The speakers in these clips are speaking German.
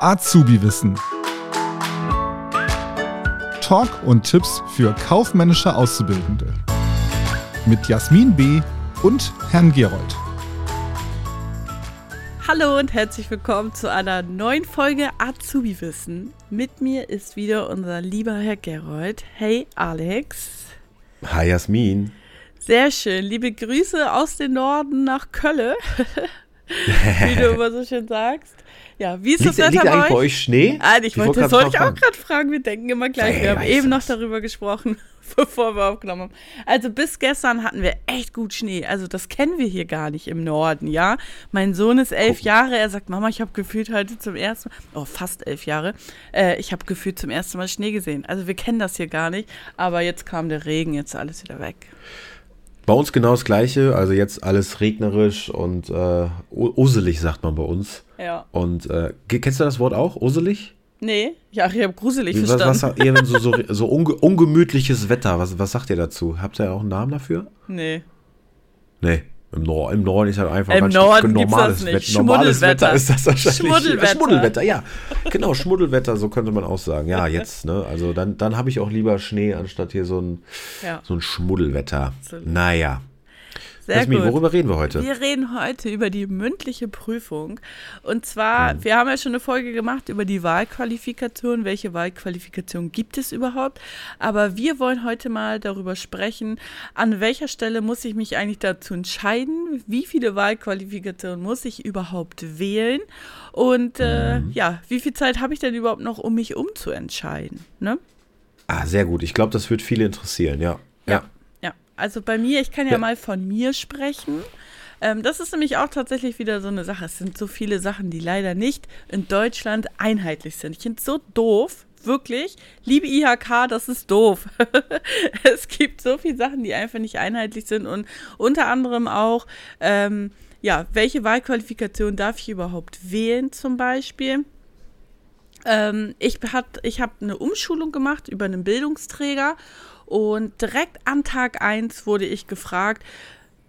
Azubi-Wissen. Talk und Tipps für kaufmännische Auszubildende. Mit Jasmin B. und Herrn Gerold. Hallo und herzlich willkommen zu einer neuen Folge Azubi-Wissen. Mit mir ist wieder unser lieber Herr Gerold. Hey Alex. Hi Jasmin. Sehr schön. Liebe Grüße aus dem Norden nach Kölle. Wie du immer so schön sagst. Ja, wie ist liegt, das Wetter liegt bei eigentlich euch? bei euch Schnee? Ah, ich, wollte, das wollte ich auch gerade fragen. Wir denken immer gleich. Wer Wir haben eben noch das? darüber gesprochen, bevor wir aufgenommen haben. Also bis gestern hatten wir echt gut Schnee. Also das kennen wir hier gar nicht im Norden, ja. Mein Sohn ist elf Jahre. Er sagt, Mama, ich habe gefühlt heute zum ersten Mal, oh fast elf Jahre, äh, ich habe gefühlt zum ersten Mal Schnee gesehen. Also wir kennen das hier gar nicht. Aber jetzt kam der Regen, jetzt ist alles wieder weg. Bei uns genau das gleiche, also jetzt alles regnerisch und äh, uselig, sagt man bei uns. Ja. Und äh, kennst du das Wort auch? Uselig? Nee, ja, ich habe gruselig Was, verstanden. was, ihr, wenn so, so, so unge, ungemütliches Wetter, was, was sagt ihr dazu? Habt ihr auch einen Namen dafür? nee. Nee. Im, Nor im Norden ist halt einfach Im Norden gibt's normales, das nicht. Wett- normales Schmuddelwetter. Wetter ist das wahrscheinlich. Schmuddelwetter. Schmuddelwetter, ja. Genau, Schmuddelwetter, so könnte man auch sagen. Ja, jetzt, ne? Also dann, dann habe ich auch lieber Schnee, anstatt hier so ein, Ja, so ein Schmuddelwetter. Absolut. Naja. Sehr Jasmin, gut. worüber reden wir heute? Wir reden heute über die mündliche Prüfung. Und zwar, wir haben ja schon eine Folge gemacht über die Wahlqualifikation. Welche Wahlqualifikation gibt es überhaupt? Aber wir wollen heute mal darüber sprechen, an welcher Stelle muss ich mich eigentlich dazu entscheiden? Wie viele Wahlqualifikationen muss ich überhaupt wählen? Und äh, ja, wie viel Zeit habe ich denn überhaupt noch, um mich umzuentscheiden? Ne? Ah, sehr gut. Ich glaube, das wird viele interessieren, ja. Ja. Ja, also bei mir, ich kann ja, Ja. mal von mir sprechen. Ähm, das ist nämlich auch tatsächlich wieder so eine Sache. Es sind so viele Sachen, die leider nicht in Deutschland einheitlich sind. Ich finde es so doof, wirklich. Liebe IHK, das ist doof. es gibt so viele Sachen, die einfach nicht einheitlich sind und unter anderem auch, ähm, ja, welche Wahlqualifikation darf ich überhaupt wählen zum Beispiel? Ähm, ich ich habe eine Umschulung gemacht über einen Bildungsträger und direkt an Tag 1 wurde ich gefragt,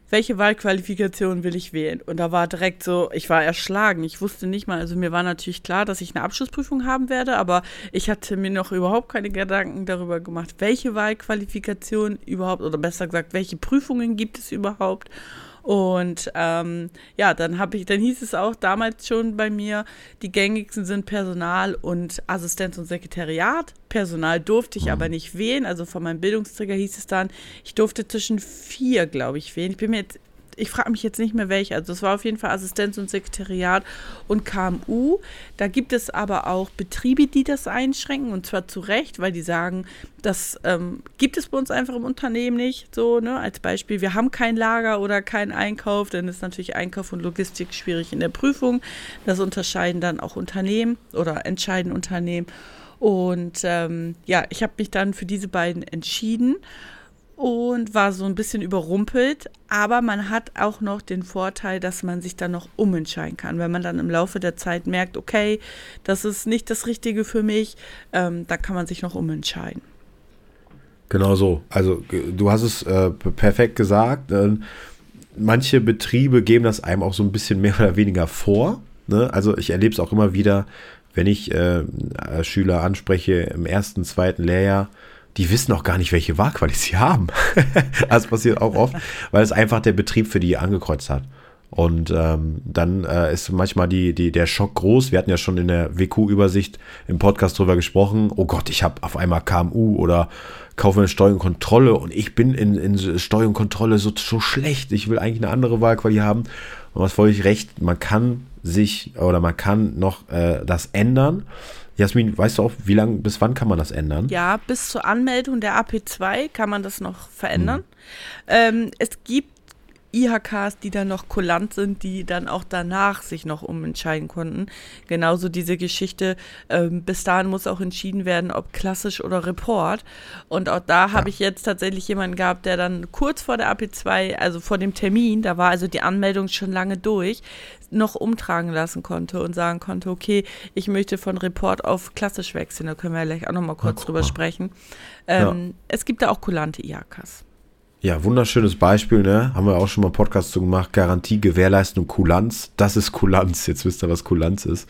welche Wahlqualifikation will ich wählen? Und da war direkt so, ich war erschlagen. Ich wusste nicht mal, also mir war natürlich klar, dass ich eine Abschlussprüfung haben werde, aber ich hatte mir noch überhaupt keine Gedanken darüber gemacht, welche Wahlqualifikation überhaupt, oder besser gesagt, welche Prüfungen gibt es überhaupt. Und ähm, ja, dann habe ich, dann hieß es auch damals schon bei mir, die gängigsten sind Personal und Assistenz und Sekretariat. Personal durfte ich aber nicht wählen. Also von meinem Bildungsträger hieß es dann, ich durfte zwischen vier, glaube ich, wählen. Ich bin mir jetzt, ich frage mich jetzt nicht mehr welche. Also es war auf jeden Fall Assistenz und Sekretariat und KMU. Da gibt es aber auch Betriebe, die das einschränken und zwar zu Recht, weil die sagen, das ähm, gibt es bei uns einfach im Unternehmen nicht. So, ne? Als Beispiel, wir haben kein Lager oder keinen Einkauf, dann ist natürlich Einkauf und Logistik schwierig in der Prüfung. Das unterscheiden dann auch Unternehmen oder entscheiden Unternehmen. Und ähm, ja, ich habe mich dann für diese beiden entschieden und war so ein bisschen überrumpelt. Aber man hat auch noch den Vorteil, dass man sich dann noch umentscheiden kann. Wenn man dann im Laufe der Zeit merkt, okay, das ist nicht das Richtige für mich, ähm, da kann man sich noch umentscheiden. Genau so. Also ge- du hast es äh, perfekt gesagt. Äh, manche Betriebe geben das einem auch so ein bisschen mehr oder weniger vor. Ne? Also ich erlebe es auch immer wieder, wenn ich äh, äh, Schüler anspreche im ersten, zweiten Lehrjahr, die wissen auch gar nicht, welche Wahlquali sie haben. das passiert auch oft, weil es einfach der Betrieb für die angekreuzt hat. Und ähm, dann äh, ist manchmal die, die, der Schock groß. Wir hatten ja schon in der WQ-Übersicht im Podcast drüber gesprochen. Oh Gott, ich habe auf einmal KMU oder Kaufmann Steuer und Kontrolle und ich bin in, in Steuer und Kontrolle so, so schlecht. Ich will eigentlich eine andere Wahlquali haben. Und was völlig recht, man kann sich oder man kann noch äh, das ändern. Jasmin, weißt du auch, wie lange, bis wann kann man das ändern? Ja, bis zur Anmeldung der AP2 kann man das noch verändern. Ähm, es gibt IHKs, die dann noch kulant sind, die dann auch danach sich noch umentscheiden konnten. Genauso diese Geschichte, ähm, bis dahin muss auch entschieden werden, ob klassisch oder Report. Und auch da habe ich jetzt tatsächlich jemanden gehabt, der dann kurz vor der AP2, also vor dem Termin, da war also die Anmeldung schon lange durch, noch umtragen lassen konnte und sagen konnte, okay, ich möchte von Report auf klassisch wechseln. Da können wir ja gleich auch noch mal kurz guck drüber sprechen. Ähm, Es gibt da auch kulante IHKs. Ja, wunderschönes Beispiel, ne? Haben wir auch schon mal Podcast zu gemacht. Garantie, Gewährleistung, Kulanz. Das ist Kulanz. Jetzt wisst ihr, was Kulanz ist.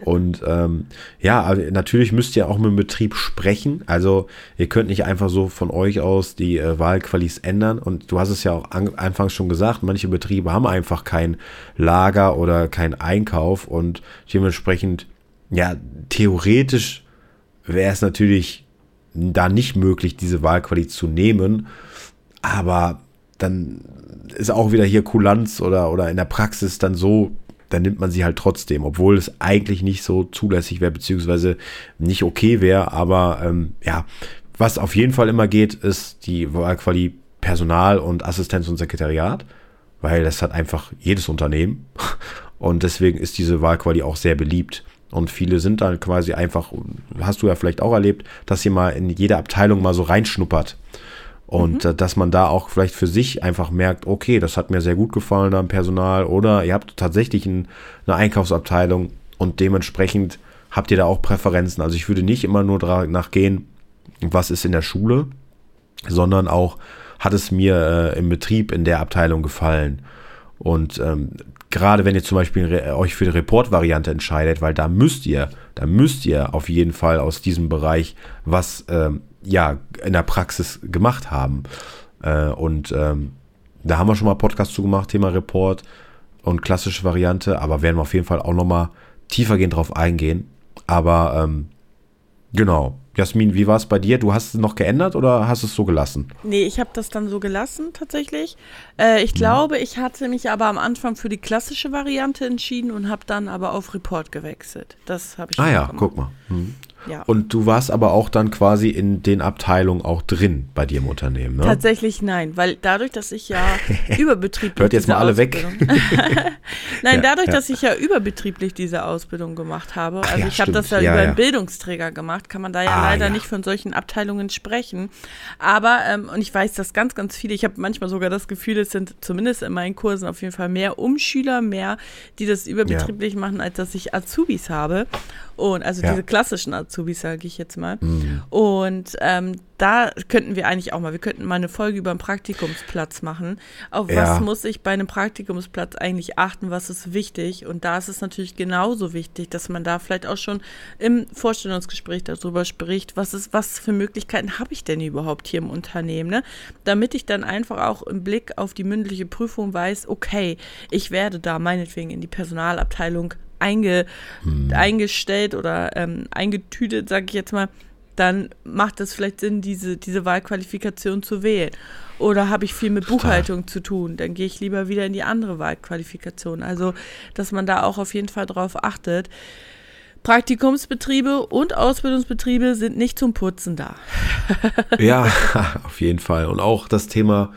Und ähm, ja, natürlich müsst ihr auch mit dem Betrieb sprechen. Also ihr könnt nicht einfach so von euch aus die äh, Wahlqualis ändern. Und du hast es ja auch an, anfangs schon gesagt, manche Betriebe haben einfach kein Lager oder kein Einkauf. Und dementsprechend, ja, theoretisch wäre es natürlich da nicht möglich, diese Wahlquali zu nehmen. Aber dann ist auch wieder hier Kulanz oder, oder in der Praxis dann so, dann nimmt man sie halt trotzdem, obwohl es eigentlich nicht so zulässig wäre, beziehungsweise nicht okay wäre. Aber ähm, ja, was auf jeden Fall immer geht, ist die Wahlquali Personal und Assistenz und Sekretariat, weil das hat einfach jedes Unternehmen. Und deswegen ist diese Wahlquali auch sehr beliebt. Und viele sind dann quasi einfach, hast du ja vielleicht auch erlebt, dass sie mal in jede Abteilung mal so reinschnuppert. Und mhm. dass man da auch vielleicht für sich einfach merkt, okay, das hat mir sehr gut gefallen am Personal oder ihr habt tatsächlich ein, eine Einkaufsabteilung und dementsprechend habt ihr da auch Präferenzen. Also ich würde nicht immer nur danach gehen, was ist in der Schule, sondern auch, hat es mir äh, im Betrieb in der Abteilung gefallen. Und ähm, gerade wenn ihr zum Beispiel euch für die Report-Variante entscheidet, weil da müsst ihr, da müsst ihr auf jeden Fall aus diesem Bereich was ähm, ja in der Praxis gemacht haben. Äh, und ähm, da haben wir schon mal Podcast zu gemacht, Thema Report und klassische Variante, aber werden wir auf jeden Fall auch nochmal tiefergehend drauf eingehen. Aber ähm, genau, Jasmin, wie war es bei dir? Du hast es noch geändert oder hast es so gelassen? Nee, ich habe das dann so gelassen tatsächlich. Äh, ich mhm. glaube, ich hatte mich aber am Anfang für die klassische Variante entschieden und habe dann aber auf Report gewechselt. Das habe ich Ah ja, gemacht. guck mal. Mhm. Ja. Und du warst aber auch dann quasi in den Abteilungen auch drin bei dir im Unternehmen, ne? Tatsächlich nein, weil dadurch, dass ich ja überbetrieblich Hört jetzt mal alle weg. nein, ja, dadurch, ja. dass ich ja überbetrieblich diese Ausbildung gemacht habe, also ja, ich habe das ja, über einen Bildungsträger gemacht, kann man da ja ah, leider nicht von solchen Abteilungen sprechen. Aber, ähm, und ich weiß, dass ganz, ganz viele, ich habe manchmal sogar das Gefühl, es sind zumindest in meinen Kursen auf jeden Fall mehr Umschüler, mehr, die das überbetrieblich machen, als dass ich Azubis habe. Und also diese klassischen Azubis. Azubis, sage ich jetzt mal. Mhm. Und ähm, da könnten wir eigentlich auch mal, wir könnten mal eine Folge über einen Praktikumsplatz machen. Auf ja. was muss ich bei einem Praktikumsplatz eigentlich achten? Was ist wichtig? Und da ist es natürlich genauso wichtig, dass man da vielleicht auch schon im Vorstellungsgespräch darüber spricht, was ist, was für Möglichkeiten habe ich denn überhaupt hier im Unternehmen, ne? Damit ich dann einfach auch im Blick auf die mündliche Prüfung weiß, okay, ich werde da meinetwegen in die Personalabteilung einge, hm. eingestellt oder ähm, eingetütet, sage ich jetzt mal, dann macht es vielleicht Sinn, diese, diese Wahlqualifikation zu wählen. Oder habe ich viel mit Buchhaltung Total. zu tun, dann gehe ich lieber wieder in die andere Wahlqualifikation. Also, dass man da auch auf jeden Fall drauf achtet. Praktikumsbetriebe und Ausbildungsbetriebe sind nicht zum Putzen da. ja, auf jeden Fall. Und auch das Thema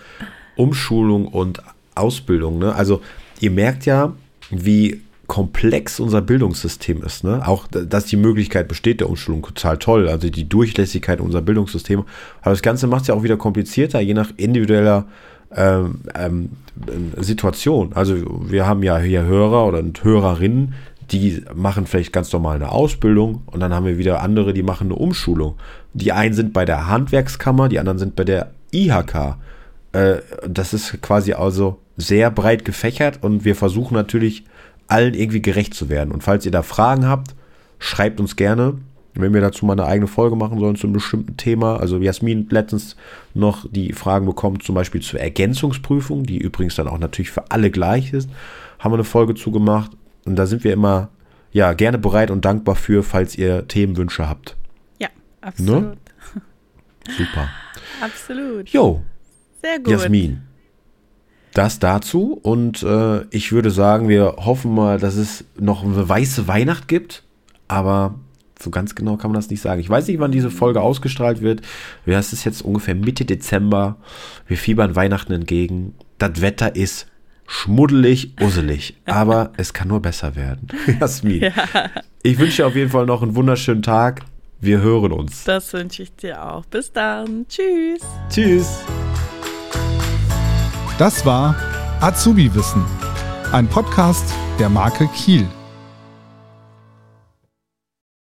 Umschulung und Ausbildung. Ne? Also ihr merkt ja, wie komplex unser Bildungssystem ist. Ne? Auch, dass die Möglichkeit besteht der Umschulung, total toll. Also die Durchlässigkeit unserer Bildungssysteme. Aber das Ganze macht es ja auch wieder komplizierter, je nach individueller ähm, ähm, Situation. Also wir haben ja hier Hörer oder Hörerinnen, die machen vielleicht ganz normal eine Ausbildung und dann haben wir wieder andere, die machen eine Umschulung. Die einen sind bei der Handwerkskammer, die anderen sind bei der IHK. Äh, das ist quasi also sehr breit gefächert und wir versuchen natürlich allen irgendwie gerecht zu werden. Und falls ihr da Fragen habt, schreibt uns gerne. Wenn wir dazu mal eine eigene Folge machen sollen zu einem bestimmten Thema. Also Jasmin letztens noch die Fragen bekommen, zum Beispiel zur Ergänzungsprüfung, die übrigens dann auch natürlich für alle gleich ist, haben wir eine Folge zugemacht. Und da sind wir immer ja gerne bereit und dankbar für, falls ihr Themenwünsche habt. Ja, absolut. Ne? Super. Absolut. Jo. Sehr gut. Jasmin das dazu. Und äh, ich würde sagen, wir hoffen mal, dass es noch eine weiße Weihnacht gibt. Aber so ganz genau kann man das nicht sagen. Ich weiß nicht, wann diese Folge ausgestrahlt wird. Es ist jetzt ungefähr Mitte Dezember. Wir fiebern Weihnachten entgegen. Das Wetter ist schmuddelig, usselig. Aber es kann nur besser werden. Jasmin. Ja. Ich wünsche dir auf jeden Fall noch einen wunderschönen Tag. Wir hören uns. Das wünsche ich dir auch. Bis dann. Tschüss. Tschüss. Das war Azubi Wissen, ein Podcast der Marke Kiel.